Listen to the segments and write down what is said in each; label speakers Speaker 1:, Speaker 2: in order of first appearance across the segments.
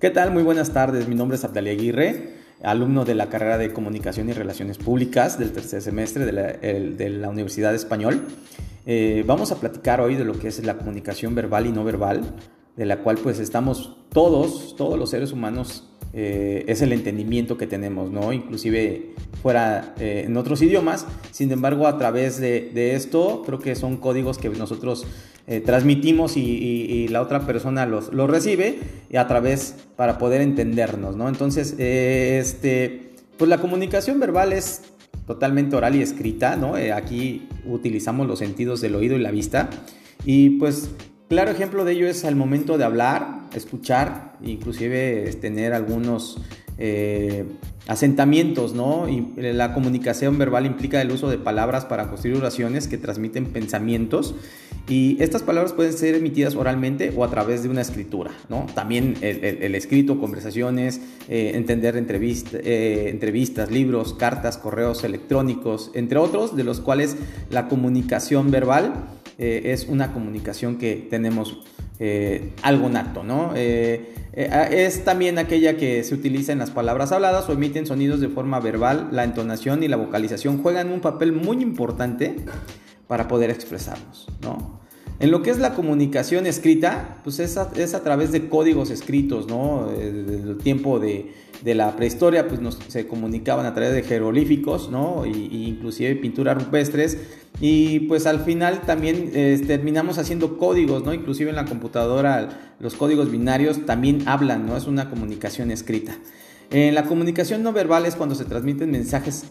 Speaker 1: ¿Qué tal? Muy buenas tardes. Mi nombre es Abdalia Aguirre, alumno de la carrera de Comunicación y Relaciones Públicas del tercer semestre de la, Universidad Español. Eh, vamos a platicar hoy de lo que es la comunicación verbal y no verbal, de la cual pues estamos todos, todos los seres humanos eh, es el entendimiento que tenemos, ¿no? Inclusive fuera eh, en otros idiomas. Sin embargo, a través de, esto, creo que son códigos que nosotros eh, transmitimos y, la otra persona los, los, recibe y a través para poder entendernos, ¿no? Entonces, este, pues la comunicación verbal es totalmente oral y escrita, ¿no? aquí utilizamos los sentidos del oído y la vista. Y pues Claro ejemplo de ello es al momento de hablar, escuchar, inclusive tener algunos eh, asentamientos, ¿no? Y la comunicación verbal implica el uso de palabras para construir oraciones que transmiten pensamientos y estas palabras pueden ser emitidas oralmente o a través de una escritura, ¿no? También el, escrito, conversaciones, eh, entender eh, entrevistas, libros, cartas, correos electrónicos, entre otros, de los cuales la comunicación verbal es una comunicación que tenemos eh, algo nato, ¿no? Eh, es también aquella que se utiliza en las palabras habladas o emiten sonidos de forma verbal, la entonación y la vocalización juegan un papel muy importante para poder expresarnos, ¿no? En lo que es la comunicación escrita, pues es a, es a través de códigos escritos, ¿no? Desde el tiempo de, la prehistoria, pues nos, se comunicaban a través de jeroglíficos, ¿no? Y, inclusive pinturas rupestres. Y pues al final también eh, terminamos haciendo códigos, ¿no? Inclusive en la computadora los códigos binarios también hablan, ¿no? Es una comunicación escrita. En la comunicación no verbal es cuando se transmiten mensajes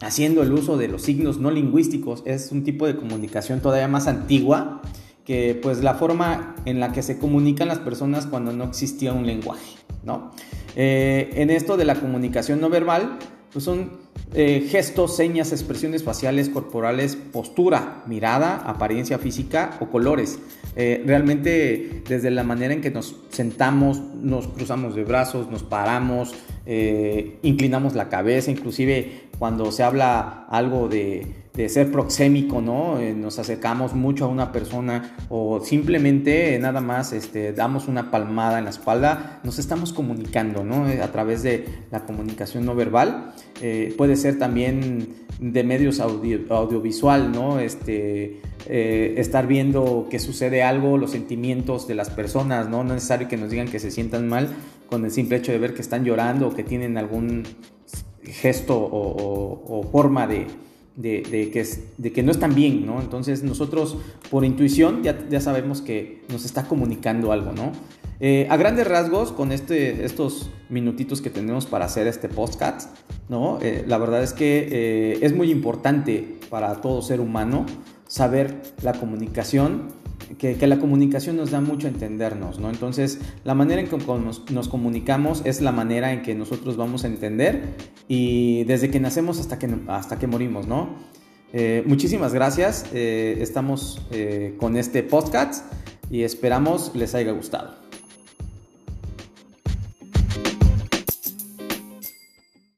Speaker 1: haciendo el uso de los signos no lingüísticos. Es un tipo de comunicación todavía más antigua que pues la forma en la que se comunican las personas cuando no existía un lenguaje, ¿no? Eh, en esto de la comunicación no verbal, pues son eh, gestos, señas, expresiones faciales, corporales, postura, mirada, apariencia física o colores. Eh, realmente desde la manera en que nos sentamos, nos cruzamos de brazos, nos paramos, inclinamos la cabeza, inclusive cuando se habla algo de de ser proxémico, ¿no? Eh, nos acercamos mucho a una persona o simplemente nada más este, damos una palmada en la espalda, nos estamos comunicando, ¿no? Eh, a través de la comunicación no verbal. Eh, puede ser también de medios audiovisual, ¿no? Este, estar viendo que sucede algo, los sentimientos de las personas, ¿no? No es necesario que nos digan que se sientan mal con el simple hecho de ver que están llorando o que tienen algún gesto o forma de, de, que, de que no están bien, ¿no? Entonces nosotros por intuición ya, ya sabemos que nos está comunicando algo, ¿no? Eh, a grandes rasgos, con este, estos minutitos que tenemos para hacer este podcast, ¿no? Eh, la verdad es que eh, es muy importante para todo ser humano saber la comunicación que, la comunicación nos da mucho a entendernos, ¿no? Entonces, la manera en que nos, comunicamos es la manera en que nosotros vamos a entender y desde que nacemos hasta que, hasta que morimos, ¿no? Eh, muchísimas gracias, eh, estamos eh, con este podcast y esperamos les haya gustado.